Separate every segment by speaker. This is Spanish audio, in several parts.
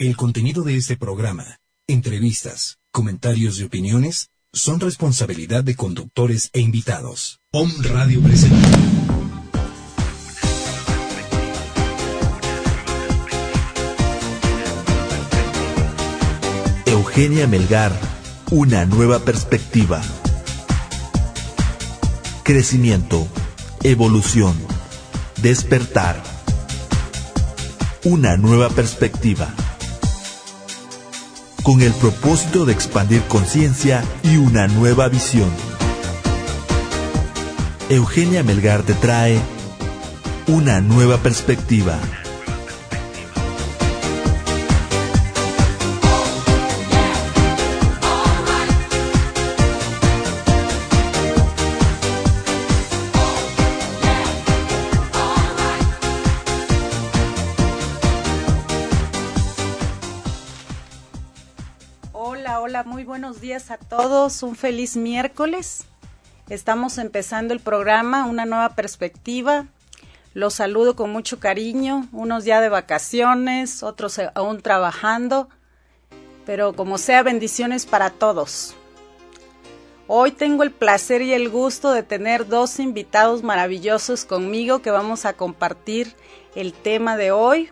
Speaker 1: El contenido de este programa, entrevistas, comentarios y opiniones son responsabilidad de conductores e invitados. Om Radio presenta.
Speaker 2: Eugenia Melgar, una nueva perspectiva. Crecimiento, evolución, despertar. Una nueva perspectiva con el propósito de expandir conciencia y una nueva visión. Eugenia Melgar te trae una nueva perspectiva.
Speaker 3: Muy buenos días a todos, un feliz miércoles. Estamos empezando el programa, una nueva perspectiva. Los saludo con mucho cariño, unos ya de vacaciones, otros aún trabajando, pero como sea, bendiciones para todos. Hoy tengo el placer y el gusto de tener dos invitados maravillosos conmigo que vamos a compartir el tema de hoy,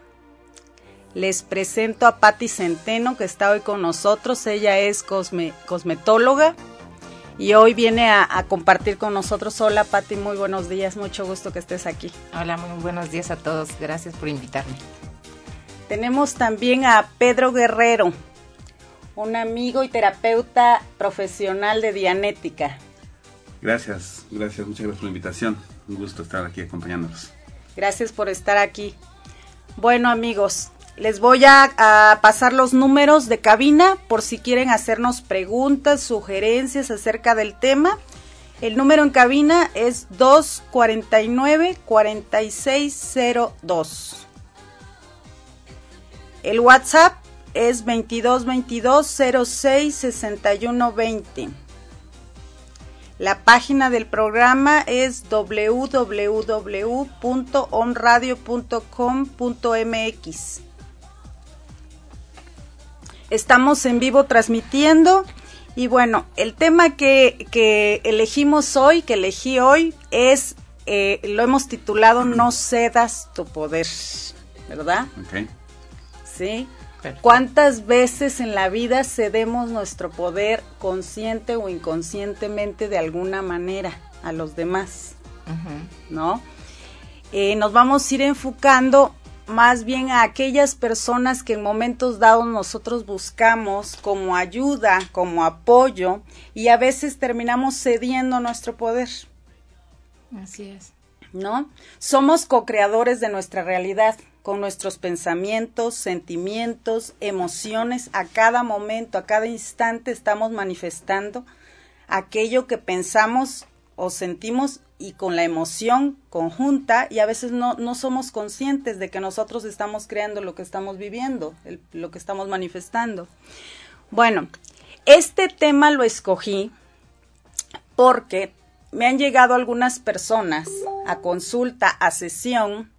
Speaker 3: les presento a Patti Centeno, que está hoy con nosotros. Ella es cosmetóloga y hoy viene a, compartir con nosotros. Hola, Patti, muy buenos días. Mucho gusto que estés aquí.
Speaker 4: Hola, muy buenos días a todos. Gracias por invitarme.
Speaker 3: Tenemos también a Pedro Guerrero, un amigo y terapeuta profesional de Dianética.
Speaker 5: Gracias, gracias, muchas gracias por la invitación. Un gusto estar aquí acompañándonos.
Speaker 3: Gracias por estar aquí. Bueno amigos, les voy a, pasar los números de cabina por si quieren hacernos preguntas, sugerencias acerca del tema. El número en cabina es 249-4602. El WhatsApp es 2222-066120. La página del programa es www.onradio.com.mx. Estamos en vivo transmitiendo y bueno, el tema que, elegimos hoy, que elegí hoy, es, eh, lo hemos titulado No cedas tu poder, ¿verdad?
Speaker 5: Ok.
Speaker 3: Sí. ¿Cuántas veces en la vida cedemos nuestro poder consciente o inconscientemente de alguna manera a los demás? ¿No? Eh, nos vamos a ir enfocando más bien a aquellas personas que en momentos dados nosotros buscamos como ayuda, como apoyo y a veces terminamos cediendo nuestro poder.
Speaker 4: Así es.
Speaker 3: ¿No? Somos co-creadores de nuestra realidad con nuestros pensamientos, sentimientos, emociones, a cada momento, a cada instante estamos manifestando aquello que pensamos o sentimos y con la emoción conjunta y a veces no, no somos conscientes de que nosotros estamos creando lo que estamos viviendo, lo que estamos manifestando. Bueno, este tema lo escogí porque me han llegado algunas personas a consulta, a sesión,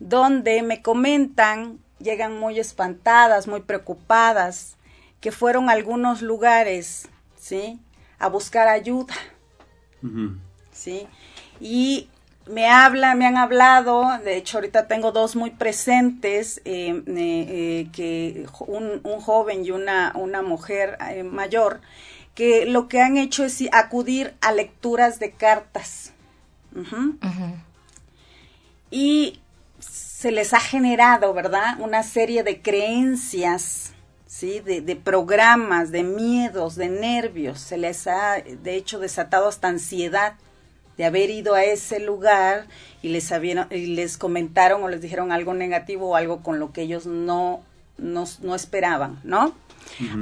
Speaker 3: donde me comentan, llegan muy espantadas, muy preocupadas, que fueron a algunos lugares, ¿sí? A buscar ayuda ¿sí? Y me hablan, me han hablado, de hecho ahorita tengo dos muy presentes, eh, eh, que un, joven y una, una mujer eh, mayor, que lo que han hecho es acudir a lecturas de cartas. Y se les ha generado, ¿verdad? Una serie de creencias ¿sí? De, de, programas, de miedos, de nervios, se les ha de hecho desatado hasta ansiedad de haber ido a ese lugar y les, y les comentaron o les dijeron algo negativo o algo con lo que ellos no no esperaban, ¿no?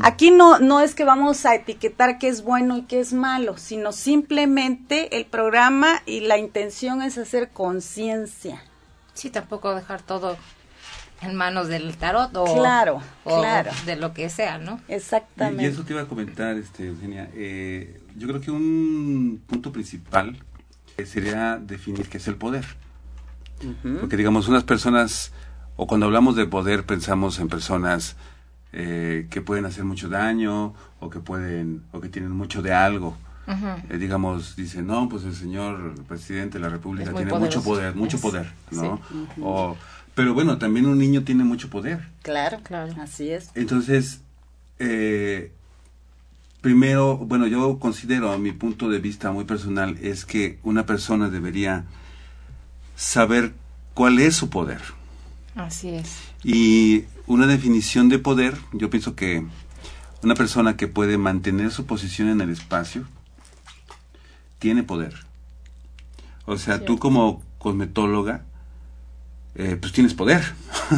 Speaker 3: Aquí no, no es que vamos a etiquetar qué es bueno y qué es malo, sino simplemente el programa y la intención es hacer conciencia.
Speaker 4: Sí, tampoco dejar todo en manos del tarot o,
Speaker 3: claro, claro.
Speaker 4: de lo que sea, ¿no?
Speaker 3: Exactamente.
Speaker 5: Y, eso te iba a comentar, este, Eugenia. Eh, yo creo que un punto principal sería definir qué es el poder. Porque digamos, unas personas, o cuando hablamos de poder pensamos en personas eh, que pueden hacer mucho daño o que pueden o que tienen mucho de algo. Eh, digamos, dicen, no, pues el señor presidente de la República tiene mucho poder, mucho poder, ¿no? o, pero bueno, también un niño tiene mucho poder.
Speaker 3: Claro, claro, así es.
Speaker 5: Entonces, eh, primero, bueno, yo considero, a mi punto de vista muy personal, es que una persona debería saber cuál es su poder.
Speaker 4: Así es.
Speaker 5: Y una definición de poder, yo pienso que una persona que puede mantener su posición en el espacio tiene poder. O sea, tú como cosmetóloga, eh, pues tienes poder.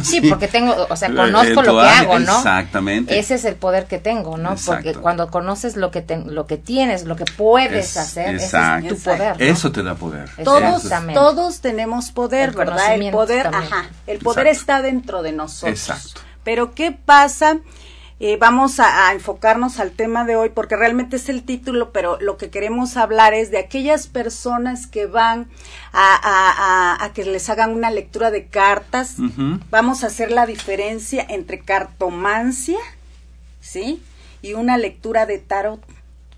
Speaker 4: Sí, porque tengo, o sea, conozco lo que hago, ¿no?
Speaker 5: Exactamente.
Speaker 4: Ese es el poder que tengo, ¿no? Porque cuando conoces lo que lo que tienes, lo que puedes hacer, ese es tu poder.
Speaker 5: Eso te da poder.
Speaker 3: Todos, todos tenemos poder, ¿verdad? El poder, ajá, el poder está dentro de nosotros. Exacto. Pero ¿qué pasa? Eh, vamos a, enfocarnos al tema de hoy porque realmente es el título, pero lo que queremos hablar es de aquellas personas que van a, que les hagan una lectura de cartas. Vamos a hacer la diferencia entre cartomancia, ¿sí? Y una lectura de tarot.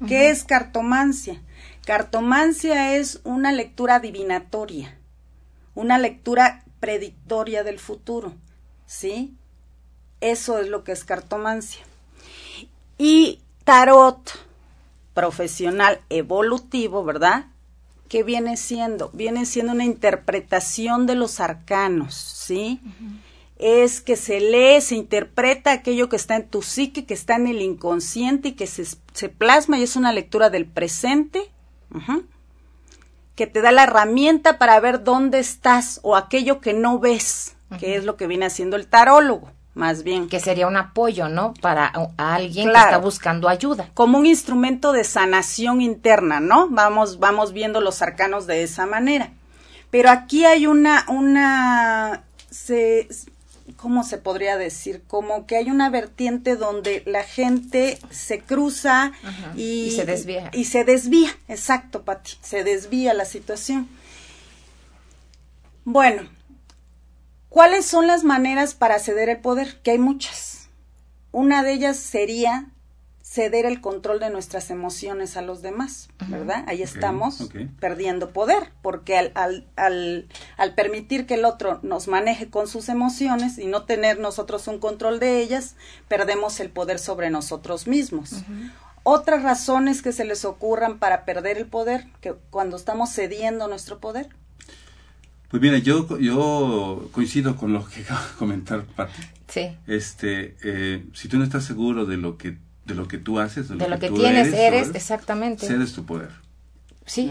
Speaker 3: ¿Qué es cartomancia? Cartomancia es una lectura adivinatoria, una lectura predictoria del futuro, ¿sí? Eso es lo que es cartomancia. Y tarot profesional evolutivo, ¿verdad? ¿Qué viene siendo? Viene siendo una interpretación de los arcanos, ¿sí? Es que se lee, se interpreta aquello que está en tu psique, que está en el inconsciente y que se, se plasma y es una lectura del presente, que te da la herramienta para ver dónde estás o aquello que no ves, que es lo que viene haciendo el tarólogo más bien.
Speaker 4: Que sería un apoyo, ¿no? Para alguien que está buscando ayuda.
Speaker 3: Como un instrumento de sanación interna, ¿no? Vamos, vamos viendo los arcanos de esa manera. Pero aquí hay una, una, se, ¿cómo se podría decir? Como que hay una vertiente donde la gente se cruza y,
Speaker 4: y, se desvía.
Speaker 3: Y se desvía, exacto, Pati, se desvía la situación. Bueno, ¿Cuáles son las maneras para ceder el poder? Que hay muchas. Una de ellas sería ceder el control de nuestras emociones a los demás, ¿verdad? Ahí estamos perdiendo poder, porque al, al, al, al, permitir que el otro nos maneje con sus emociones y no tener nosotros un control de ellas, perdemos el poder sobre nosotros mismos. Otras razones que se les ocurran para perder el poder, que cuando estamos cediendo nuestro poder,
Speaker 5: pues mira, yo, yo coincido con lo que acaba de comentar Pati.
Speaker 4: Sí.
Speaker 5: Este, eh, si tú no estás seguro de lo que, de lo que tú haces,
Speaker 4: de lo, que, tienes, eres, exactamente.
Speaker 5: Cedes tu poder.
Speaker 4: Sí.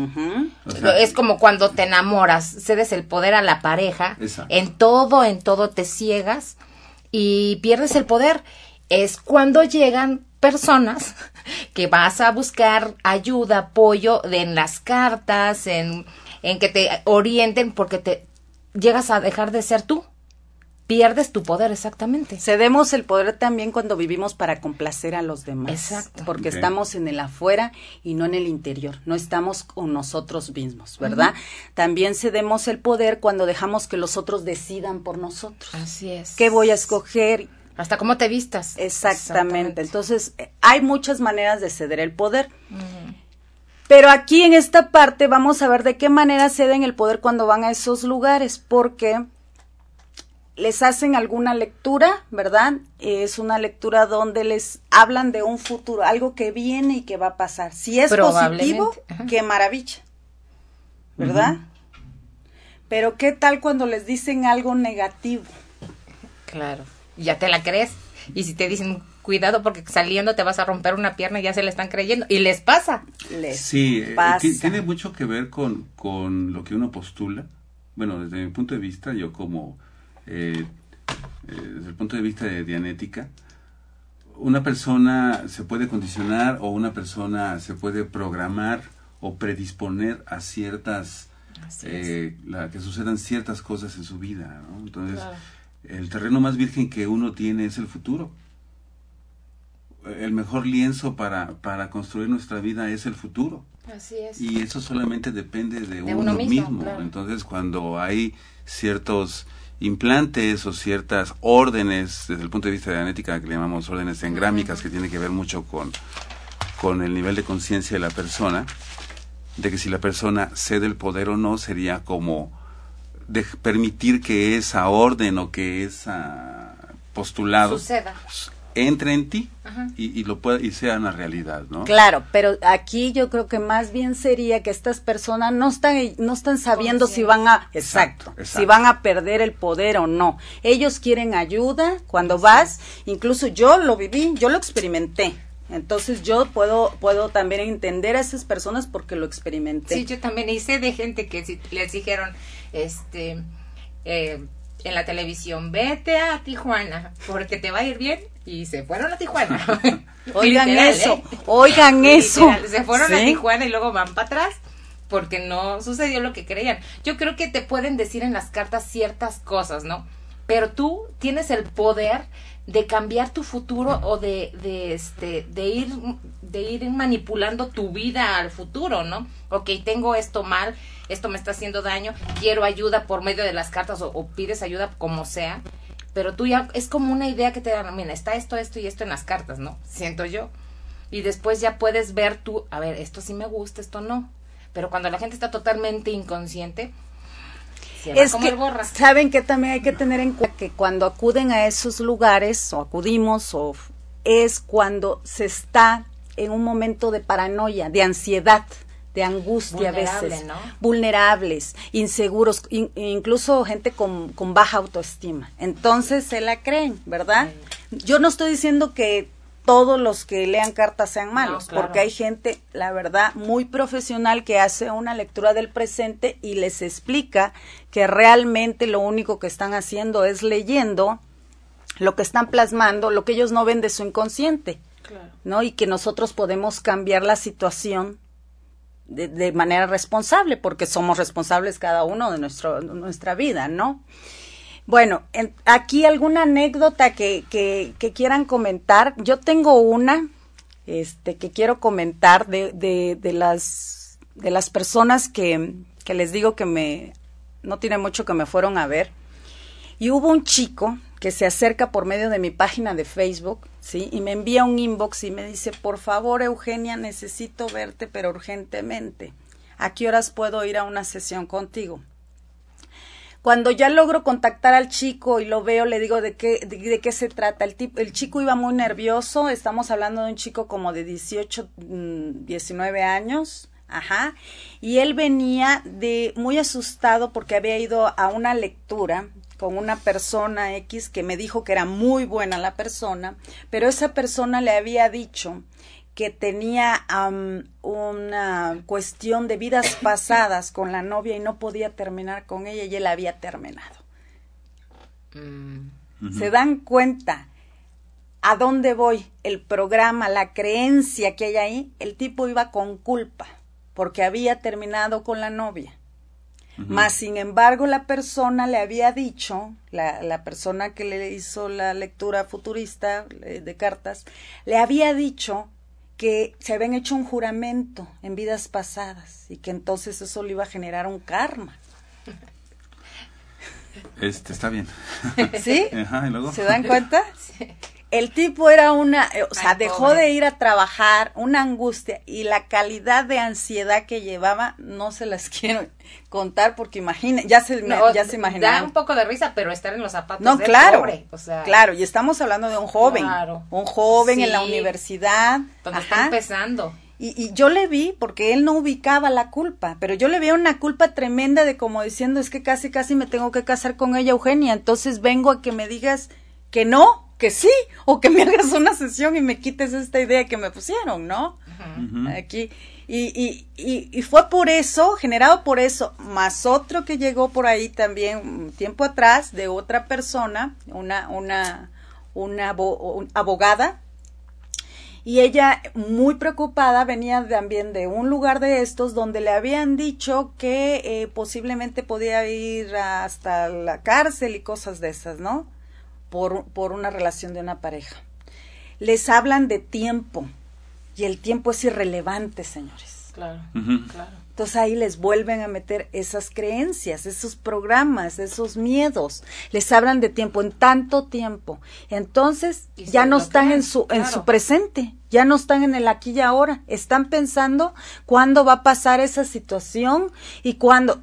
Speaker 4: es como cuando te enamoras, cedes el poder a la pareja. Exacto. En todo, en todo te ciegas y pierdes el poder. Es cuando llegan personas que vas a buscar ayuda, apoyo en las cartas, en en que te orienten porque te llegas a dejar de ser tú. Pierdes tu poder, exactamente.
Speaker 3: Cedemos el poder también cuando vivimos para complacer a los demás. Exacto. Porque estamos en el afuera y no en el interior. No estamos con nosotros mismos, ¿verdad? También cedemos el poder cuando dejamos que los otros decidan por nosotros.
Speaker 4: Así es.
Speaker 3: ¿Qué voy a escoger?
Speaker 4: Hasta cómo te vistas.
Speaker 3: Exactamente. Entonces, eh, hay muchas maneras de ceder el poder. Pero aquí en esta parte vamos a ver de qué manera ceden el poder cuando van a esos lugares, porque les hacen alguna lectura, ¿verdad? Es una lectura donde les hablan de un futuro, algo que viene y que va a pasar. Si es positivo, qué maravilla, ¿verdad? Pero qué tal cuando les dicen algo negativo.
Speaker 4: Claro, ya te la crees. Y si te dicen cuidado porque saliendo te vas a romper una pierna y ya se le están creyendo. Y les pasa.
Speaker 3: Les
Speaker 5: sí, eh, tiene mucho que ver con, con lo que uno postula. Bueno, desde mi punto de vista, yo como eh, desde el punto de vista de dianética, una persona se puede condicionar o una persona se puede programar o predisponer a ciertas, eh, que sucedan ciertas cosas en su vida. ¿no? Entonces, el terreno más virgen que uno tiene es el futuro. El mejor lienzo para, para construir nuestra vida es el futuro.
Speaker 4: Así es.
Speaker 5: Y eso solamente depende de, uno, mismo. Entonces, cuando hay ciertos implantes o ciertas órdenes, desde el punto de vista de la genética, que le llamamos órdenes engrámicas, que tiene que ver mucho con, con el nivel de conciencia de la persona, de que si la persona cede el poder o no, sería como de permitir que esa orden o que esa postulado
Speaker 4: Suceda
Speaker 5: entre en ti y, lo pueda, y sea una realidad, ¿no?
Speaker 3: Claro, pero aquí yo creo que más bien sería que estas personas no están no están sabiendo si van a exacto, si van a perder el poder o no. Ellos quieren ayuda cuando vas, incluso yo lo viví, yo lo experimenté. Entonces yo puedo puedo también entender a esas personas porque lo experimenté.
Speaker 4: Sí, yo también hice de gente que si les dijeron este eh, en la televisión, vete a Tijuana porque te va a ir bien y se fueron a Tijuana.
Speaker 3: oigan eso, ¿eh? oigan eso.
Speaker 4: se fueron a Tijuana y luego van para atrás porque no sucedió lo que creían. Yo creo que te pueden decir en las cartas ciertas cosas, ¿no? Pero tú tienes el poder de cambiar tu futuro o de, de, este, de, ir, de ir manipulando tu vida al futuro, ¿no? Ok, tengo esto mal, esto me está haciendo daño, quiero ayuda por medio de las cartas o, pides ayuda como sea, pero tú ya es como una idea que te dan, mira, está esto, esto y esto en las cartas, ¿no? Siento yo. Y después ya puedes ver tú, a ver, esto sí me gusta, esto no. Pero cuando la gente está totalmente inconsciente,
Speaker 3: es que saben que también hay que tener en cuenta que cuando acuden a esos lugares o acudimos o es cuando se está en un momento de paranoia, de ansiedad, de angustia a veces, vulnerables, inseguros, incluso gente con, con, baja autoestima. Entonces se la creen, ¿verdad? Yo no estoy diciendo que todos los que lean cartas sean malos, porque hay gente, la verdad, muy profesional que hace una lectura del presente y les explica que realmente lo único que están haciendo es leyendo lo que están plasmando, lo que ellos no ven de su inconsciente, ¿no? Y que nosotros podemos cambiar la situación de, de manera responsable, porque somos responsables cada uno de nuestro, nuestra vida, ¿no? Bueno, aquí alguna anécdota que, que, quieran comentar. Yo tengo una este, que quiero comentar de, de, de, las, de las personas que, que les digo que me, no tiene mucho que me fueron a ver. Y hubo un chico que se acerca por medio de mi página de Facebook, ¿sí? Y me envía un inbox y me dice, por favor, Eugenia, necesito verte, pero urgentemente. ¿A qué horas puedo ir a una sesión contigo? Cuando ya logro contactar al chico y lo veo, le digo de qué, de, qué se trata. El, tipo, el chico iba muy nervioso, estamos hablando de un chico como de 18, 19 mm, años, ajá, y él venía de muy asustado porque había ido a una lectura con una persona X que me dijo que era muy buena la persona, pero esa persona le había dicho que tenía una cuestión de vidas pasadas con la novia y no podía terminar con ella y él había terminado. Mm. ¿Se dan cuenta a dónde voy? El programa, la creencia que hay ahí, el tipo iba con culpa porque había terminado con la novia. Mas, sin embargo, la persona le había dicho, la, la, persona que le hizo la lectura futurista eh, de cartas, le había dicho que se habían hecho un juramento en vidas pasadas y que entonces eso le iba a generar un karma.
Speaker 5: Este está bien.
Speaker 3: ¿Sí? ¿Se dan cuenta? Sí el tipo era una, eh, o sea, dejó de ir a trabajar, una angustia y la calidad de ansiedad que llevaba, no se las quiero contar porque imagina, ya se, ya se
Speaker 4: Da un poco de risa, pero estar en los zapatos
Speaker 3: no, claro, o sea, claro, y estamos hablando de un joven, un joven en la universidad,
Speaker 4: donde está empezando.
Speaker 3: Y, y, yo le vi, porque él no ubicaba la culpa, pero yo le vi una culpa tremenda de como diciendo, es que casi, casi me tengo que casar con ella, Eugenia, entonces vengo a que me digas que no, que sí, o que me hagas una sesión y me quites esta idea que me pusieron, ¿no? Aquí. Y, y, y, fue por eso, generado por eso, más otro que llegó por ahí también un tiempo atrás de otra persona, una, una, una abogada, y ella muy preocupada venía también de un lugar de estos donde le habían dicho que eh, posiblemente podía ir hasta la cárcel y cosas de esas, ¿no? Por, por una relación de una pareja. Les hablan de tiempo, y el tiempo es irrelevante, señores.
Speaker 4: Claro, claro.
Speaker 3: Entonces ahí les vuelven a meter esas creencias, esos programas, esos miedos. Les hablan de tiempo, en tanto tiempo. Entonces ya no están en su, en su presente, ya no están en el aquí y ahora. Están pensando cuándo va a pasar esa situación y cuándo,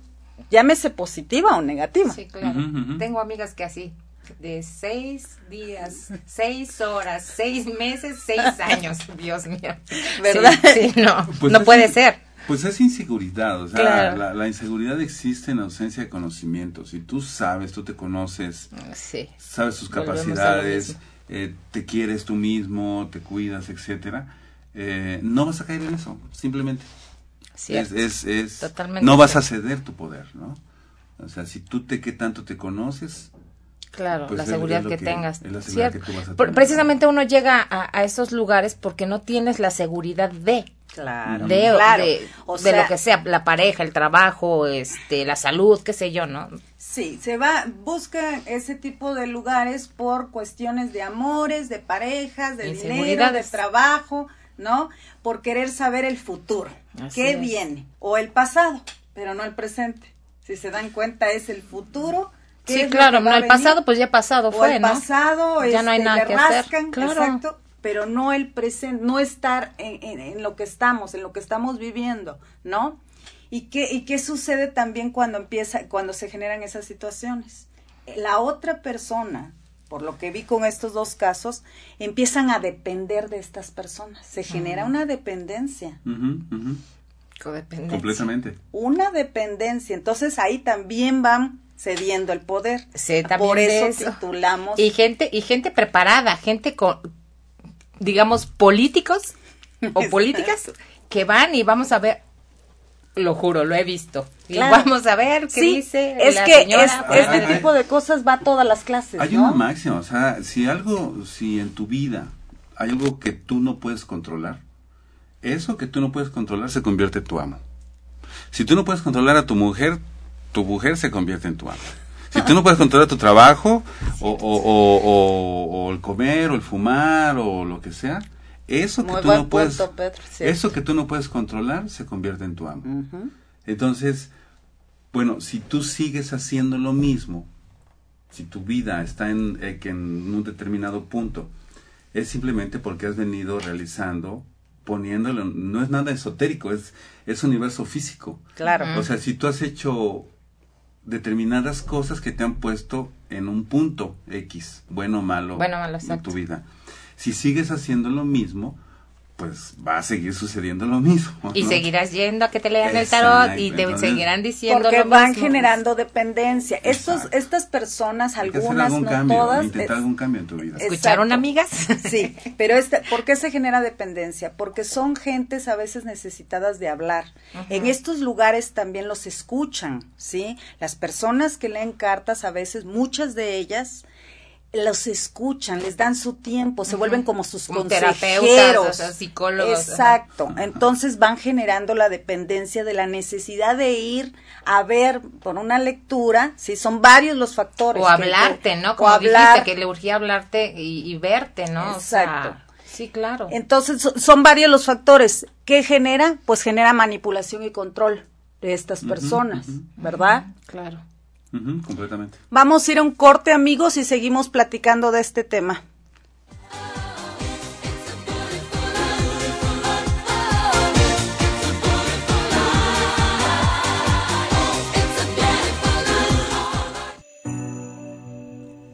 Speaker 3: llámese positiva o negativa.
Speaker 4: Sí, claro. Tengo amigas que así, de seis días, seis horas, seis meses, seis años, Dios mío. ¿Verdad? Sí, no, pues no puede ser.
Speaker 5: Pues es inseguridad, o sea, la, inseguridad existe en ausencia de conocimiento. Si tú sabes, tú te conoces, sabes tus capacidades, eh, te quieres tú mismo, te cuidas, etcétera, eh, no vas a caer en eso, simplemente. Es, es, es no vas a ceder tu poder, ¿no? O sea, si tú te que tanto te conoces,
Speaker 4: Claro, pues la seguridad que, tengas. Precisamente uno llega a, esos lugares porque no tienes la seguridad de.
Speaker 3: Claro,
Speaker 4: de, de, lo que sea, la pareja, el trabajo, este, la salud, qué sé yo, ¿no?
Speaker 3: Sí, se va, busca ese tipo de lugares por cuestiones de amores, de parejas, de dinero, de trabajo, ¿no? Por querer saber el futuro, qué viene, o el pasado, pero no el presente. Si se dan cuenta, es el futuro
Speaker 4: Sí, claro, no, el pasado pues ya pasado fue,
Speaker 3: el
Speaker 4: ¿no?
Speaker 3: pasado, ya no hay este, nada que hacer. Claro. Exacto, pero no el presente, no estar en, en, lo que estamos, en lo que estamos viviendo, ¿no? ¿Y qué, ¿Y qué sucede también cuando empieza, cuando se generan esas situaciones? La otra persona, por lo que vi con estos dos casos, empiezan a depender de estas personas. Se genera una dependencia.
Speaker 4: Codependencia.
Speaker 5: Completamente.
Speaker 3: Una dependencia. Entonces ahí también van cediendo el poder.
Speaker 4: Sí,
Speaker 3: Por eso, titulamos.
Speaker 4: Y gente, y gente preparada, gente con, digamos, políticos o políticas que van y vamos a ver, lo juro, lo he visto. Y vamos a ver qué dice.
Speaker 3: Es que este tipo de cosas va a todas las clases.
Speaker 5: Hay una máxima, o sea, si algo, si en tu vida hay algo que tú no puedes controlar, eso que tú no puedes controlar se convierte en tu amo. Si tú no puedes controlar a tu mujer, tu mujer se convierte en tu amo. Si tú no puedes controlar tu trabajo, o, o, el comer, o el fumar, o lo que sea, eso que tú no puedes, eso que tú no puedes controlar, se convierte en tu amo. Entonces, bueno, si tú sigues haciendo lo mismo, si tu vida está en, eh, en un determinado punto, es simplemente porque has venido realizando poniéndolo, no es nada esotérico, es, es universo físico.
Speaker 3: Claro.
Speaker 5: O sea, si tú has hecho determinadas cosas que te han puesto en un punto X, bueno o malo, en tu vida. Si sigues haciendo lo mismo, pues va a seguir sucediendo lo mismo.
Speaker 4: Y seguirás yendo a que te lean el tarot y te seguirán diciendo
Speaker 3: porque van generando dependencia. Estos, estas personas, algunas, no todas.
Speaker 5: Intentar algún cambio en tu vida.
Speaker 4: ¿Escucharon, amigas?
Speaker 3: Sí, pero este, ¿por qué se genera dependencia? Porque son gentes a veces necesitadas de hablar. En estos lugares también los escuchan, ¿sí? Las personas que leen cartas, a veces, muchas de ellas, los escuchan, les dan su tiempo, se vuelven como sus consejeros,
Speaker 4: psicólogos.
Speaker 3: Exacto. Entonces van generando la dependencia de la necesidad de ir a ver por una lectura, si son varios los factores.
Speaker 4: O hablarte, ¿no? Como dijiste, que le urgía hablarte y, verte, ¿no?
Speaker 3: Exacto.
Speaker 4: sí, claro.
Speaker 3: Entonces son varios los factores. ¿Qué genera? Pues genera manipulación y control de estas personas, ¿verdad?
Speaker 4: Claro
Speaker 5: completamente.
Speaker 3: Vamos a ir a un corte, amigos, y seguimos platicando de este tema.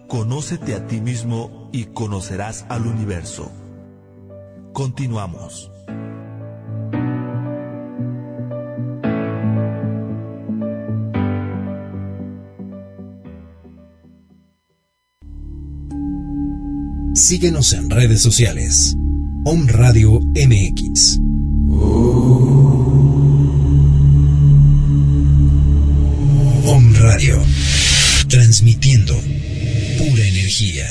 Speaker 2: Conócete a ti mismo y conocerás al universo. Continuamos.
Speaker 1: Síguenos en redes sociales. Om Radio MX. Om Radio. Transmitiendo pura energía.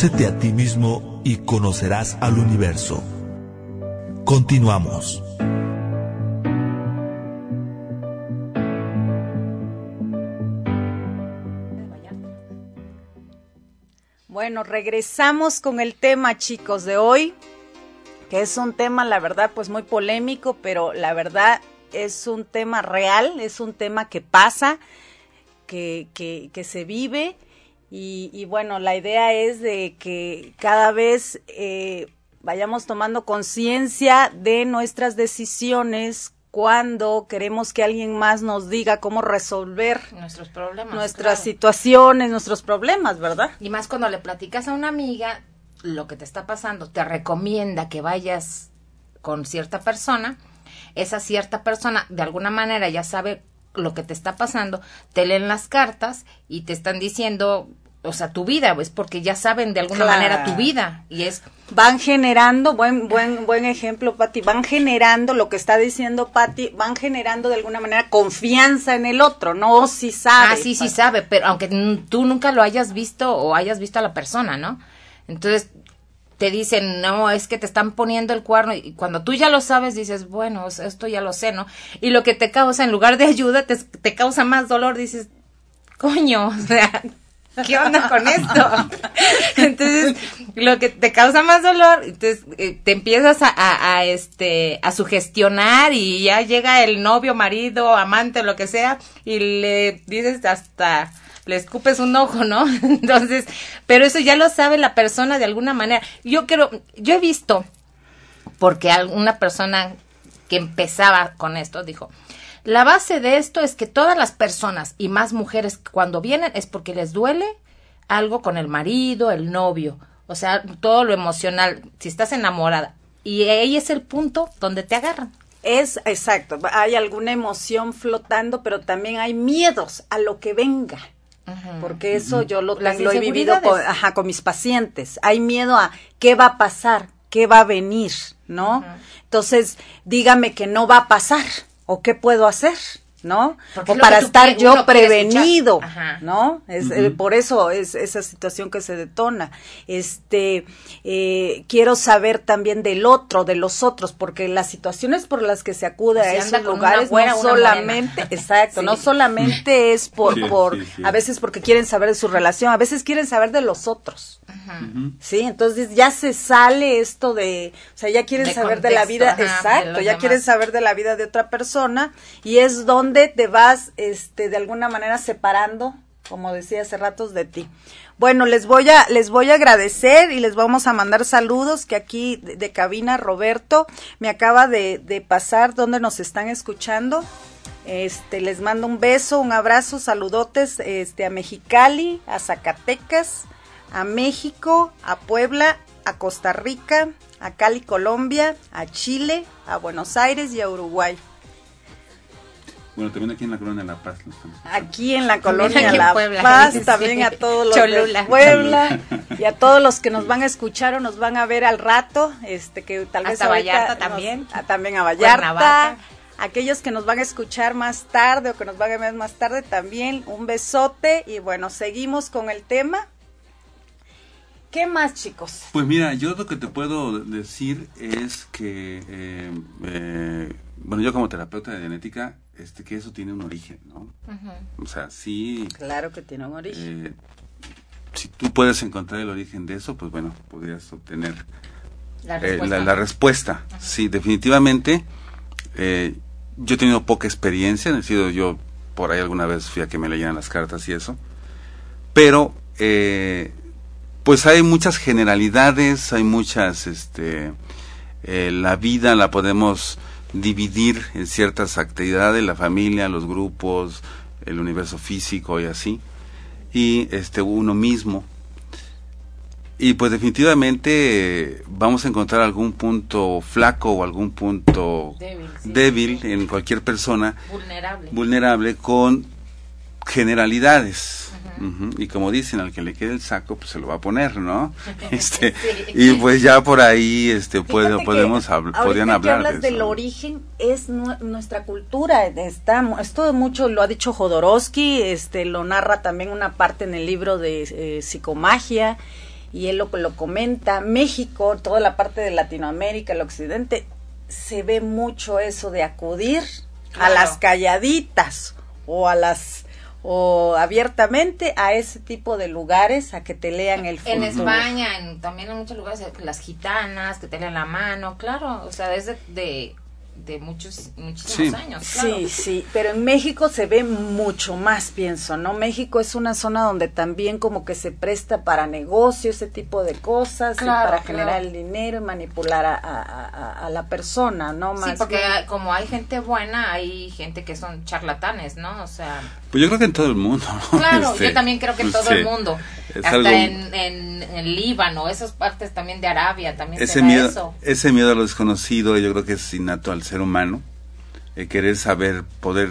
Speaker 2: Conócete a ti mismo y conocerás al universo. Continuamos.
Speaker 3: Bueno, regresamos con el tema, chicos, de hoy, que es un tema, la verdad, pues muy polémico, pero la verdad es un tema real, es un tema que pasa, que, que, que se vive y, bueno, la idea es de que cada vez eh, vayamos tomando conciencia de nuestras decisiones cuando queremos que alguien más nos diga cómo resolver
Speaker 4: nuestros problemas,
Speaker 3: nuestras situaciones, nuestros problemas, ¿verdad?
Speaker 4: Y más cuando le platicas a una amiga lo que te está pasando, te recomienda que vayas con cierta persona, esa cierta persona de alguna manera ya sabe lo que te está pasando, te leen las cartas y te están diciendo o sea, tu vida, es porque ya saben de alguna manera tu vida y es
Speaker 3: van generando buen buen buen ejemplo Pati, van generando lo que está diciendo Pati, van generando de alguna manera confianza en el otro, no si sabe.
Speaker 4: Ah, sí, sí sabe, pero aunque tú nunca lo hayas visto o hayas visto a la persona, ¿no? Entonces te dicen, no, es que te están poniendo el cuerno y cuando tú ya lo sabes dices, bueno, esto ya lo sé, ¿no? Y lo que te causa, en lugar de ayuda, te, te causa más dolor, dices, coño, o sea, ¿qué onda con esto? Entonces, lo que te causa más dolor, entonces eh, te empiezas a, a, este, a sugestionar y ya llega el novio, marido, amante, lo que sea, y le dices hasta, le escupes un ojo, ¿no? Entonces, pero eso ya lo sabe la persona de alguna manera. Yo creo, yo he visto, porque alguna persona que empezaba con esto dijo, la base de esto es que todas las personas y más mujeres cuando vienen es porque les duele algo con el marido, el novio, o sea, todo lo emocional, si estás enamorada. Y ahí es el punto donde te agarran.
Speaker 3: Es exacto, hay alguna emoción flotando, pero también hay miedos a lo que venga porque eso yo lo, lo he vivido con, ajá, con mis pacientes. Hay miedo a qué va a pasar, qué va a venir, ¿no? Entonces, dígame que no va a pasar o qué puedo hacer. ¿No? o para estar yo prevenido, ¿no? Es, eh, por eso es esa situación que se detona. Este, eh, quiero saber también del otro, de los otros, porque las situaciones por las que se acude a esos lugares no solamente, exacto, no solamente es por, por, a veces porque quieren saber de su relación, a veces quieren saber de los otros. Sí, entonces ya se sale esto de, o sea, ya quieren saber de la vida, exacto, ya quieren saber de la vida de otra persona y es donde te vas, este, de alguna manera separando, como decía hace ratos, de ti. Bueno, les voy a, les voy a agradecer y les vamos a mandar saludos que aquí de, cabina Roberto me acaba de, de pasar donde nos están escuchando. Este, les mando un beso, un abrazo, saludotes, este, a Mexicali, a Zacatecas, a México, a Puebla, a Costa Rica, a Cali, Colombia, a Chile, a Buenos Aires y a Uruguay.
Speaker 5: Bueno, también aquí en la colonia La Paz.
Speaker 3: aquí en la colonia La Paz, también a todos los de Puebla y a todos los que nos van a escuchar o nos van a ver al rato, este que tal vez
Speaker 4: a Vallarta también,
Speaker 3: también a Vallarta. Aquellos que nos van a escuchar más tarde o que nos van a ver más tarde también, un besote y bueno, seguimos con el tema. ¿Qué más, chicos?
Speaker 5: Pues mira, yo lo que te puedo decir es que, eh, eh, bueno, yo como terapeuta de genética, este, que eso tiene un origen, ¿no? O sea, sí.
Speaker 3: Claro que tiene un origen.
Speaker 5: Eh, si tú puedes encontrar el origen de eso, pues bueno, podrías obtener la respuesta. Sí, definitivamente. yo he tenido poca experiencia, he sido yo por ahí alguna vez fui a que me leyeran las cartas y eso, pero eh, pues hay muchas generalidades, hay muchas, este, eh, la vida la podemos dividir en ciertas actividades, la familia, los grupos, el universo físico y así, y este uno mismo. Y pues definitivamente vamos a encontrar algún punto flaco o algún punto débil, en cualquier persona
Speaker 4: vulnerable,
Speaker 5: vulnerable con generalidades y como dicen, al que le quede el saco, pues se lo va a poner, ¿no? este, Y pues ya por ahí este, puede, podemos podrían hablar.
Speaker 3: hablas del origen, es nuestra cultura. Está, esto mucho lo ha dicho Jodorowsky, este, lo narra también una parte en el libro de eh, Psicomagia y él lo, lo comenta. México, toda la parte de Latinoamérica, el occidente, se ve mucho eso de acudir a las calladitas o a las o abiertamente a ese tipo de lugares a que te lean el
Speaker 4: futuro. En España, también en muchos lugares, las gitanas que te lean la mano, claro, o sea, desde de de muchos muchísimos años.
Speaker 3: Sí, sí, pero en México se ve mucho más, pienso, ¿no? México es una zona donde también como que se presta para negocio, ese tipo de cosas, para generar el dinero y manipular a, la persona, ¿no?
Speaker 4: Más sí, porque como hay gente buena, hay gente que son charlatanes, ¿no? O sea...
Speaker 5: Pues yo creo que en todo el mundo.
Speaker 4: Claro, yo este, también creo que en todo el mundo. Hasta en, en, Líbano, esas partes también de Arabia, también
Speaker 5: ese miedo, Ese miedo a lo desconocido yo creo que es innato al ser humano, el querer saber, poder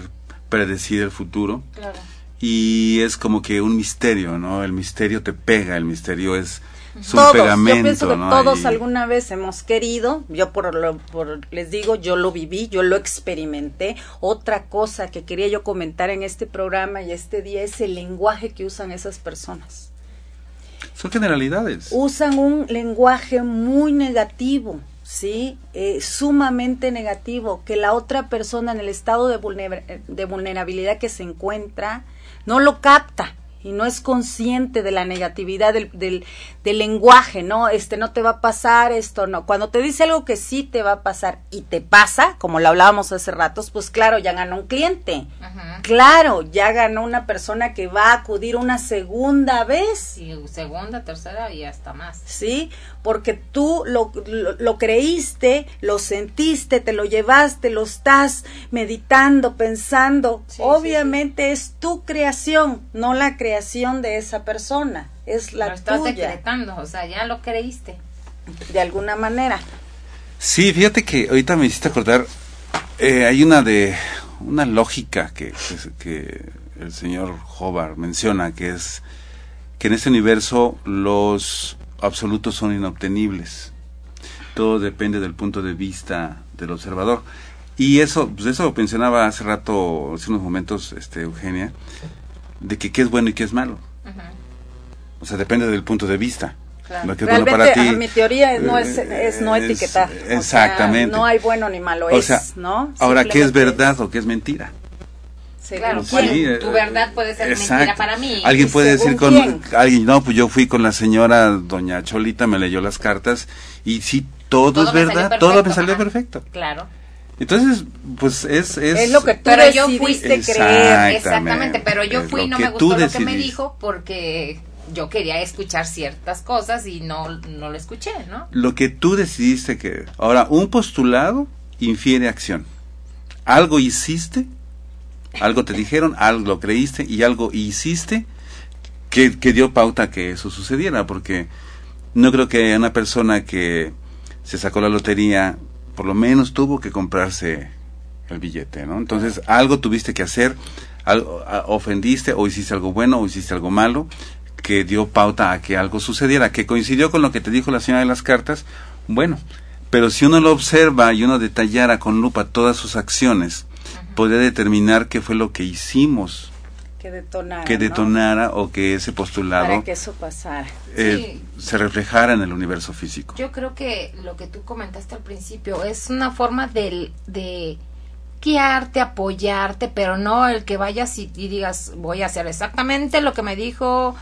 Speaker 5: predecir el futuro. y es como que un misterio, ¿no? El misterio te pega, el misterio es, un pegamento. Yo pienso que
Speaker 3: todos alguna vez hemos querido, yo por lo, por, les digo, yo lo viví, yo lo experimenté. Otra cosa que quería yo comentar en este programa y este día es el lenguaje que usan esas personas.
Speaker 5: Son generalidades.
Speaker 3: Usan un lenguaje muy negativo, ¿sí? Eh, sumamente negativo, que la otra persona en el estado de, de vulnerabilidad que se encuentra no lo capta y no es consciente de la negatividad del, del, lenguaje, ¿no? Este no te va a pasar, esto no. Cuando te dice algo que sí te va a pasar y te pasa, como lo hablábamos hace ratos, pues claro, ya ganó un cliente. Claro, ya ganó una persona que va a acudir una segunda vez.
Speaker 4: Sí, segunda, tercera y hasta más.
Speaker 3: Sí, porque tú lo, lo, creíste, lo sentiste, te lo llevaste, lo estás meditando, pensando. Obviamente es tu creación, no la creación de esa persona, es la lo estás
Speaker 4: decretando, o sea, ya lo creíste.
Speaker 3: De alguna manera.
Speaker 5: Sí, fíjate que ahorita me hiciste acordar, eh, hay una de una lógica que, que, que el señor Hobart menciona, que es que en este universo los absolutos son inobtenibles. Todo depende del punto de vista del observador. Y eso, pues eso mencionaba hace rato, hace unos momentos, este, Eugenia, de que qué es bueno y qué es malo. O sea, depende del punto de vista.
Speaker 3: Lo que es bueno para ti, mi teoría no es, es no etiquetar.
Speaker 5: exactamente.
Speaker 3: no hay bueno ni malo, o sea, ¿no?
Speaker 5: Ahora, ¿qué es verdad o qué es mentira?
Speaker 4: claro, tu eh, verdad puede ser mentira para mí.
Speaker 5: Alguien puede decir con alguien, no, pues yo fui con la señora doña Cholita, me leyó las cartas y sí, todo, es verdad, todo me salió perfecto.
Speaker 4: Claro.
Speaker 5: Entonces, pues es... Es,
Speaker 3: lo que tú pero yo fuiste creer.
Speaker 4: Exactamente, pero yo fui y no me gustó lo que me dijo porque yo quería escuchar ciertas cosas y no, no lo escuché, ¿no?
Speaker 5: Lo que tú decidiste que... Ahora, un postulado infiere acción. Algo hiciste algo te dijeron, algo creíste y algo hiciste que, dio pauta a que eso sucediera, porque no creo que una persona que se sacó la lotería, por lo menos tuvo que comprarse el billete, ¿no? Entonces, algo tuviste que hacer, algo, ofendiste o hiciste algo bueno o hiciste algo malo, que dio pauta a que algo sucediera, que coincidió con lo que te dijo la señora de las cartas, bueno, pero si uno lo observa y uno detallara con lupa todas sus acciones, podría determinar qué fue lo que hicimos
Speaker 3: que detonara,
Speaker 5: que detonara o que ese postulado
Speaker 3: para que eso pasara.
Speaker 5: eh, se reflejara en el universo físico.
Speaker 4: Yo creo que lo que tú comentaste al principio es una forma de, de guiarte apoyarte pero no el que vayas y, digas voy a hacer exactamente lo que me dijo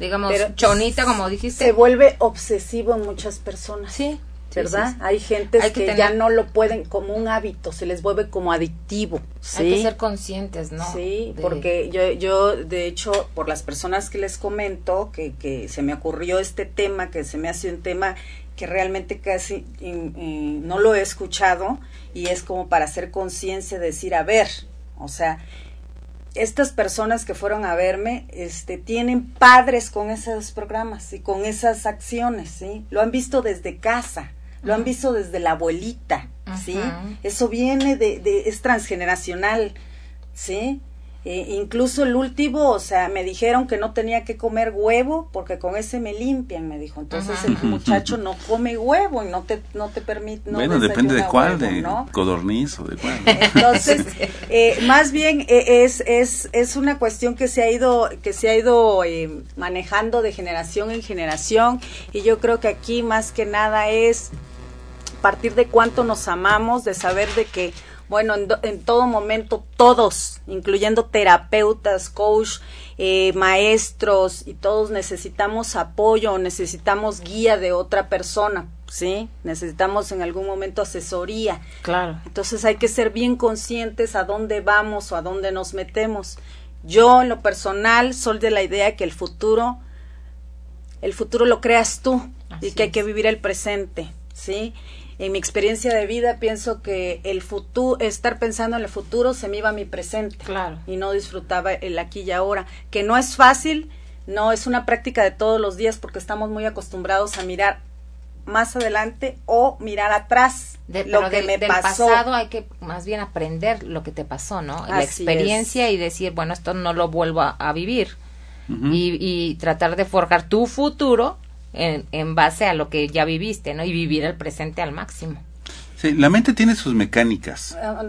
Speaker 4: digamos chonita como dijiste.
Speaker 3: se vuelve obsesivo en muchas personas. Sí ¿verdad? Hay gente que, ya no lo pueden como un hábito, se les vuelve como adictivo. ¿sí?
Speaker 4: Hay que ser conscientes, ¿no?
Speaker 3: Sí, porque yo, yo, de hecho, por las personas que les comento, que, que se me ocurrió este tema, que se me hace un tema que realmente casi no lo he escuchado y es como para hacer conciencia, decir, a ver, o sea, estas personas que fueron a verme este, tienen padres con esos programas y con esas acciones, ¿sí? Lo han visto desde casa lo han visto desde la abuelita, ¿sí? Eso viene de, de, es transgeneracional, ¿sí? E incluso el último, o sea, me dijeron que no tenía que comer huevo porque con ese me limpian, me dijo. Entonces el muchacho no come huevo y no te, no te permite.
Speaker 5: bueno, depende de cuál, de codorniz o de cuál.
Speaker 3: Entonces, eh, más bien eh, es, es, es una cuestión que se ha ido, que se ha ido eh, manejando de generación en generación y yo creo que aquí más que nada es partir de cuánto nos amamos, de saber de que, bueno, en, todo momento todos, incluyendo terapeutas, coach, eh, maestros y todos necesitamos apoyo, necesitamos guía de otra persona, ¿sí? Necesitamos en algún momento asesoría.
Speaker 4: Claro.
Speaker 3: Entonces hay que ser bien conscientes a dónde vamos o a dónde nos metemos. Yo en lo personal soy de la idea que el futuro, el futuro lo creas tú y que hay que vivir el presente, ¿sí? En mi experiencia de vida pienso que el futuro, estar pensando en el futuro se me iba a mi presente.
Speaker 4: Claro.
Speaker 3: Y no disfrutaba el aquí y ahora, que no es fácil, no es una práctica de todos los días porque estamos muy acostumbrados a mirar más adelante o mirar atrás.
Speaker 4: de, lo que me del pasado hay que más bien aprender lo que te pasó, ¿no? la experiencia y decir, bueno, esto no lo vuelvo a, vivir. y, y, tratar de forjar tu futuro en, en base a lo que ya viviste, ¿no? Y vivir el presente al máximo.
Speaker 5: Sí, la mente tiene sus mecánicas.
Speaker 3: Ah,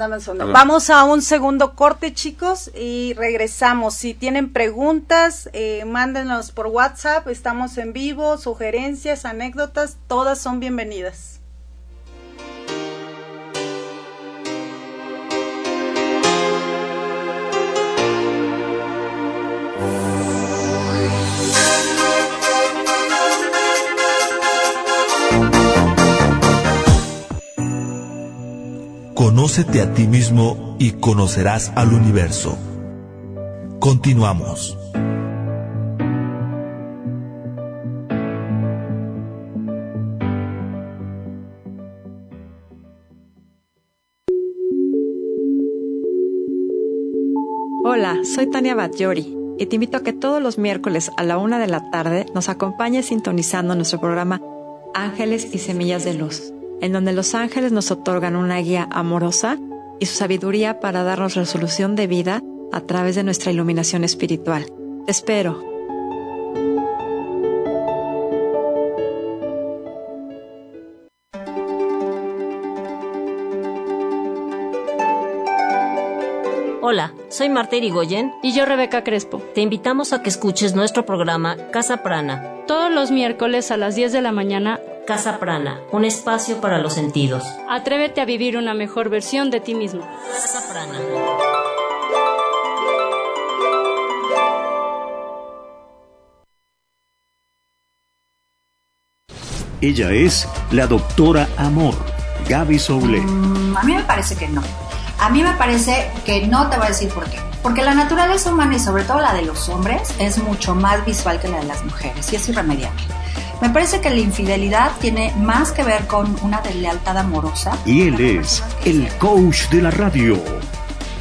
Speaker 3: Vamos a un segundo corte, chicos, y regresamos. Si tienen preguntas, eh, mándenos por WhatsApp. Estamos en vivo. Sugerencias, anécdotas, todas son bienvenidas.
Speaker 2: Conócete a ti mismo y conocerás al universo. Continuamos.
Speaker 6: Hola, soy Tania Batllori y te invito a que todos los miércoles a la una de la tarde nos acompañes sintonizando nuestro programa Ángeles y Semillas de Luz en donde los ángeles nos otorgan una guía amorosa y su sabiduría para darnos resolución de vida a través de nuestra iluminación espiritual. Te espero.
Speaker 7: Hola, soy Marta Irigoyen
Speaker 8: y yo Rebeca Crespo.
Speaker 7: Te invitamos a que escuches nuestro programa Casa Prana.
Speaker 8: Todos los miércoles a las 10 de la mañana
Speaker 7: Casa Prana, un espacio para los sentidos.
Speaker 8: Atrévete a vivir una mejor versión de ti mismo.
Speaker 7: Casa Prana.
Speaker 9: Ella es la doctora Amor, Gaby Soule.
Speaker 10: Mm, a mí me parece que no. A mí me parece que no te voy a decir por qué. Porque la naturaleza humana y sobre todo la de los hombres es mucho más visual que la de las mujeres y es irremediable. Me parece que la infidelidad tiene más que ver con una deslealtad amorosa.
Speaker 9: Y él es el coach de la radio,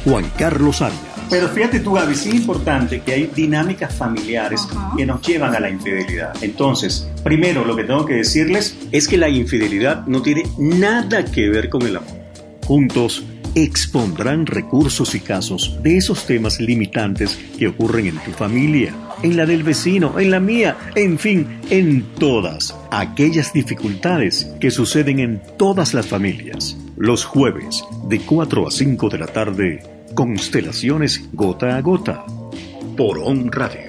Speaker 9: Juan Carlos Arias.
Speaker 11: Pero fíjate tú, Gaby, sí es importante que hay dinámicas familiares que nos llevan a la infidelidad. Entonces, primero lo que tengo que decirles es que la infidelidad no tiene nada que ver con el amor.
Speaker 9: Juntos expondrán recursos y casos de esos temas limitantes que ocurren en tu familia en la del vecino, en la mía, en fin, en todas aquellas dificultades que suceden en todas las familias. Los jueves, de 4 a 5 de la tarde, Constelaciones Gota a Gota, por On Radio.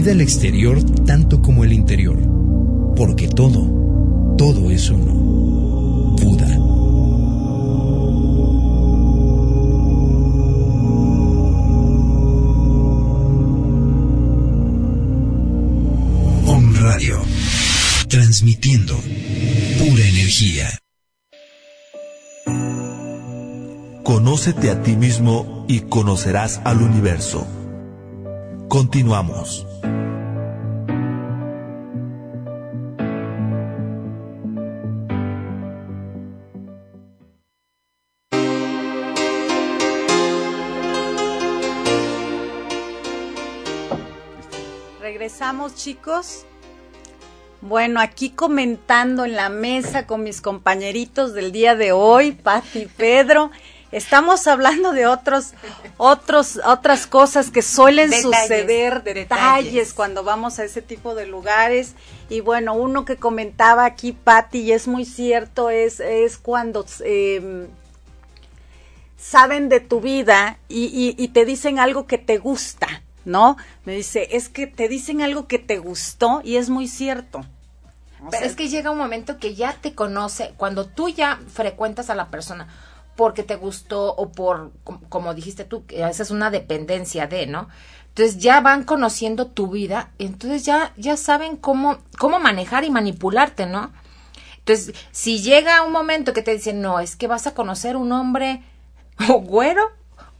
Speaker 1: Cuida el exterior tanto como el interior, porque todo, todo es uno. Buda. Om Radio, transmitiendo pura energía.
Speaker 2: Conócete a ti mismo y conocerás al universo. Continuamos.
Speaker 3: Chicos. Bueno, aquí comentando en la mesa con mis compañeritos del día de hoy, Pati y Pedro. Estamos hablando de otros, otros, otras cosas que suelen suceder, detalles, cuando vamos a ese tipo de lugares. Y bueno, uno que comentaba aquí, Patti, y es muy cierto, es, es cuando em, saben de tu vida y, y, te dicen algo que te gusta, ¿no? Me dice, es que te dicen algo que te gustó y es muy cierto.
Speaker 4: Pero es que llega un momento que ya te conoce, cuando tú ya frecuentas a la persona porque te gustó o por, como dijiste tú, que esa es una dependencia de, ¿no? Entonces ya van conociendo tu vida, entonces ya, ya saben cómo, cómo manejar y manipularte, ¿no? Entonces, si llega un momento que te dicen, no, es que vas a conocer un hombre o güero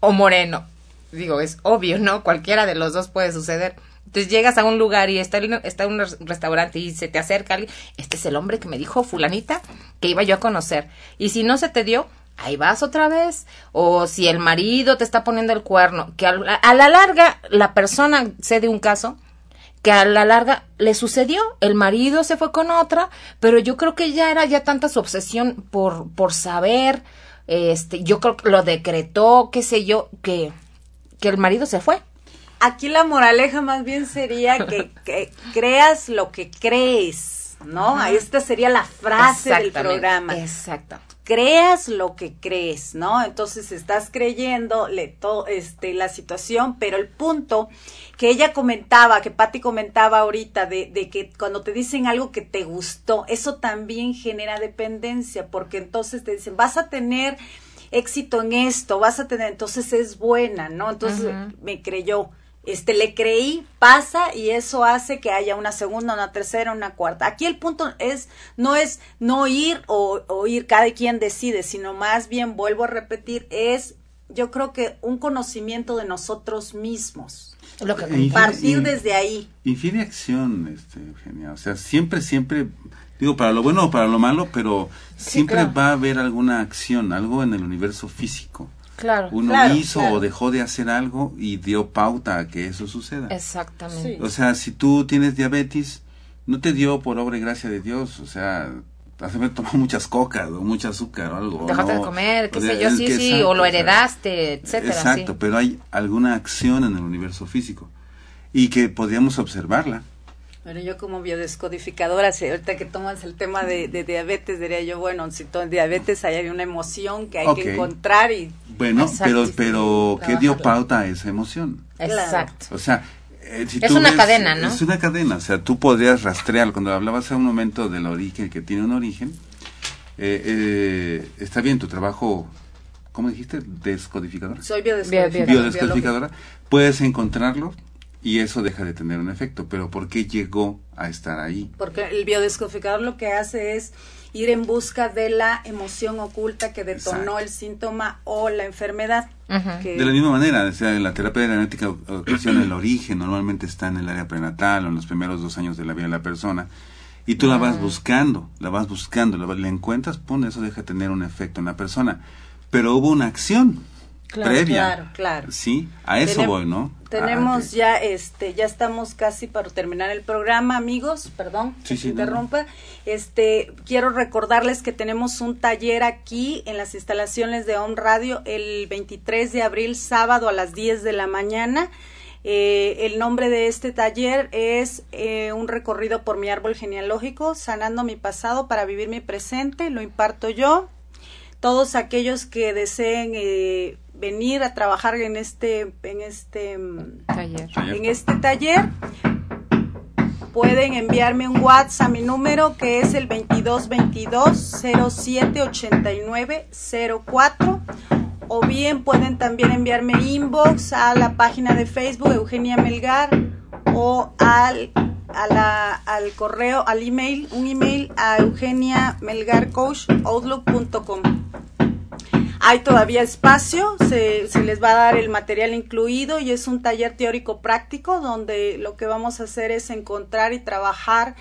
Speaker 4: o moreno. Digo, es obvio, ¿no? Cualquiera de los dos puede suceder. Entonces llegas a un lugar y está, está un restaurante y se te acerca alguien, este es el hombre que me dijo fulanita que iba yo a conocer. Y si no se te dio, ahí vas otra vez. O si el marido te está poniendo el cuerno, que a, la larga la persona, sé de un caso, que a la larga le sucedió, el marido se fue con otra, pero yo creo que ya era ya tanta su obsesión por, por saber, este, yo creo que lo decretó, qué sé yo, que, que el marido se fue.
Speaker 3: Aquí la moraleja más bien sería que, creas lo que crees, ¿no? Esta sería la frase del programa.
Speaker 4: Exacto
Speaker 3: creas lo que crees, ¿no? Entonces estás creyendo este, la situación, pero el punto que ella comentaba, que Patti comentaba ahorita, de, de, que cuando te dicen algo que te gustó, eso también genera dependencia, porque entonces te dicen, vas a tener éxito en esto, vas a tener, entonces es buena, ¿no? Entonces me creyó este le creí, pasa y eso hace que haya una segunda, una tercera, una cuarta. Aquí el punto es no es no ir o, ir cada quien decide, sino más bien vuelvo a repetir es yo creo que un conocimiento de nosotros mismos. Lo que partir desde ahí.
Speaker 5: Infiere acción, este, Eugenia. O sea, siempre, siempre, digo, para lo bueno o para lo malo, pero siempre va a haber alguna acción, algo en el universo físico. Uno hizo o dejó de hacer algo y dio pauta a que eso suceda.
Speaker 4: Exactamente.
Speaker 5: O sea, si tú tienes diabetes, no te dio por obra y gracia de Dios, o sea, hace tomar muchas cocas o mucho azúcar o algo.
Speaker 4: Dejaste de comer, qué sé yo, sí, sí, o lo heredaste, etcétera.
Speaker 5: Exacto, pero hay alguna acción en el universo físico y que podríamos observarla.
Speaker 3: Bueno, yo como biodescodificadora, si ahorita que tomas el tema de, diabetes, diría yo, bueno, si todo diabetes hay una emoción que hay que encontrar y...
Speaker 5: Bueno, pero, pero ¿qué dio pauta a esa emoción?
Speaker 4: Exacto.
Speaker 5: O sea, eh,
Speaker 4: es una cadena, ¿no?
Speaker 5: Es una cadena, o sea, tú podrías rastrear, cuando hablabas hace un momento del origen, que tiene un origen, eh, eh, está bien, tu trabajo, ¿cómo dijiste? ¿Descodificadora?
Speaker 3: Soy biodescodificadora.
Speaker 5: Biodescodificadora. Puedes encontrarlo, y eso deja de tener un efecto. Pero ¿por qué llegó a estar ahí?
Speaker 3: Porque el biodescodificador lo que hace es ir en busca de la emoción oculta que detonó el síntoma o la enfermedad.
Speaker 5: De la misma manera, o sea, en la terapia genética ocasiona el origen, normalmente está en el área prenatal o en los primeros dos años de la vida de la persona. Y tú la vas buscando, la vas buscando, la, la encuentras, pum, eso deja de tener un efecto en la persona. Pero hubo una acción previa.
Speaker 3: Claro, claro.
Speaker 5: Sí, a eso voy, ¿no?
Speaker 3: Tenemos ah, ya, este, ya estamos casi para terminar el programa, amigos. Perdón, que se interrumpa. Este, quiero recordarles que tenemos un taller aquí en las instalaciones de Home Radio el 23 de abril, sábado a las 10 de la mañana. Eh, el nombre de este taller es eh, un recorrido por mi árbol genealógico, sanando mi pasado para vivir mi presente. Lo imparto yo. Todos aquellos que deseen eh, venir a trabajar en este en este mm, taller. en este taller pueden enviarme un WhatsApp a mi número que es el 2222 0789 04 o bien pueden también enviarme inbox a la página de Facebook Eugenia Melgar o al a la, al correo, al email, un email a Eugenia Melgar Coach outlook.com. Hay todavía espacio, se, se, les va a dar el material incluido y es un taller teórico práctico donde lo que vamos a hacer es encontrar y trabajar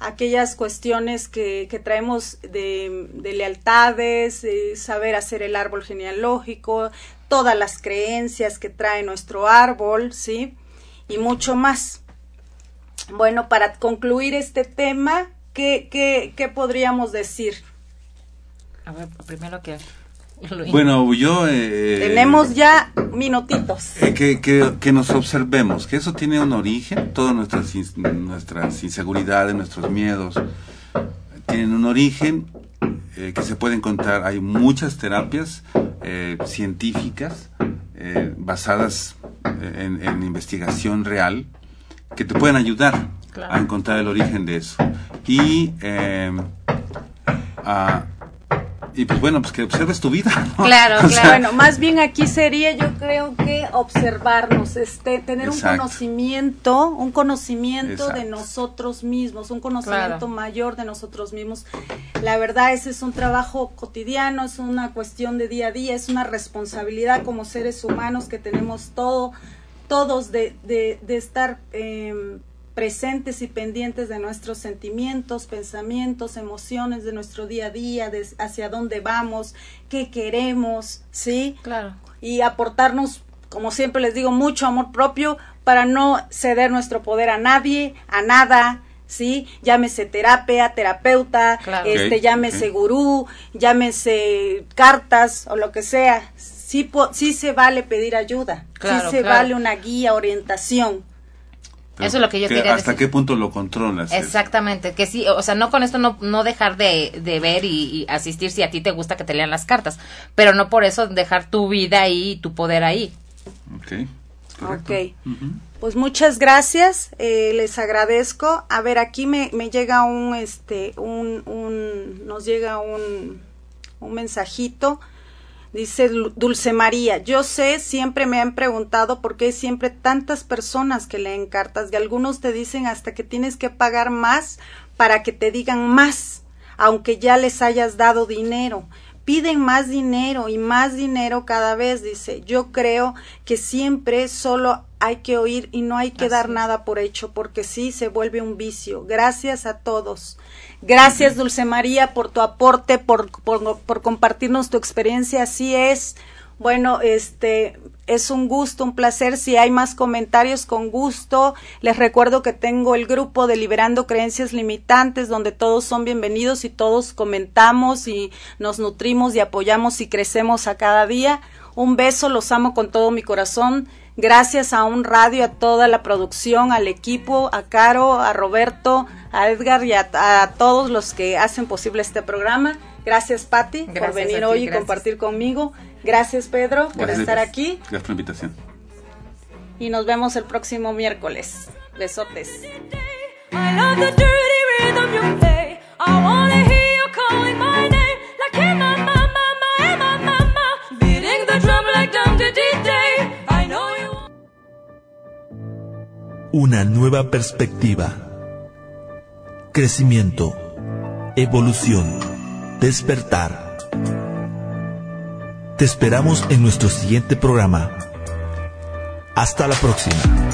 Speaker 3: aquellas cuestiones que, traemos de, de lealtades, saber hacer el árbol genealógico, todas las creencias que trae nuestro árbol, ¿sí? Y mucho más. Bueno, para concluir este tema, ¿qué, qué, qué podríamos decir?
Speaker 4: A ver, primero que
Speaker 5: bueno, yo...
Speaker 3: Eh, Tenemos ya minutitos.
Speaker 5: Eh, que, que, nos observemos, que eso tiene un origen, todas nuestras, nuestras inseguridades, nuestros miedos, tienen un origen eh, que se puede encontrar. Hay muchas terapias científicas basadas en, investigación real que te pueden ayudar a encontrar el origen de eso. Y a Y pues bueno, pues que observes tu vida.
Speaker 4: Claro, claro.
Speaker 3: Bueno, más bien aquí sería yo creo que observarnos, este, tener un conocimiento, un conocimiento de nosotros mismos, un conocimiento mayor de nosotros mismos. La verdad, ese es un trabajo cotidiano, es una cuestión de día a día, es una responsabilidad como seres humanos que tenemos todo, todos de, de, de estar eh, presentes y pendientes de nuestros sentimientos, pensamientos, emociones de nuestro día a día, de hacia dónde vamos, qué queremos, ¿sí?
Speaker 4: Claro.
Speaker 3: Y aportarnos, como siempre les digo, mucho amor propio para no ceder nuestro poder a nadie, a nada, ¿sí? Llámese terapia, terapeuta, este, llámese gurú, llámese cartas o lo que sea. Sí, sí se vale pedir ayuda, sí se vale una guía, orientación.
Speaker 4: Eso es lo que yo quería
Speaker 5: ¿Hasta qué punto lo controlas?
Speaker 4: Exactamente, que sí, o sea, no con esto no, no dejar de, de ver y, asistir si a ti te gusta que te lean las cartas, pero no por eso dejar tu vida ahí y tu poder ahí.
Speaker 5: Ok.
Speaker 3: Ok. Pues muchas gracias, eh, les agradezco. A ver, aquí me, me llega un, este, un, un, nos llega un, un mensajito Dice Dulce María, yo sé, siempre me han preguntado por qué hay siempre tantas personas que leen cartas y algunos te dicen hasta que tienes que pagar más para que te digan más, aunque ya les hayas dado dinero. Piden más dinero y más dinero cada vez, dice. Yo creo que siempre solo hay que oír y no hay que dar nada por hecho, porque sí se vuelve un vicio. Gracias a todos. Gracias, Dulce María, por tu aporte, por, por, compartirnos tu experiencia. Así es. Bueno, este es un gusto, un placer. Si hay más comentarios, con gusto. Les recuerdo que tengo el grupo de Liberando Creencias Limitantes, donde todos son bienvenidos y todos comentamos y nos nutrimos y apoyamos y crecemos a cada día. Un beso, los amo con todo mi corazón. Gracias a un radio, a toda la producción, al equipo, a Caro, a Roberto, a Edgar y a, todos los que hacen posible este programa. Gracias, Patti, por venir hoy y compartir conmigo. Gracias, Pedro, por estar aquí.
Speaker 5: Gracias por la invitación.
Speaker 3: Y nos vemos el próximo miércoles. Besotes.
Speaker 2: Una nueva perspectiva, crecimiento, evolución, despertar. Te esperamos en nuestro siguiente programa. Hasta la próxima.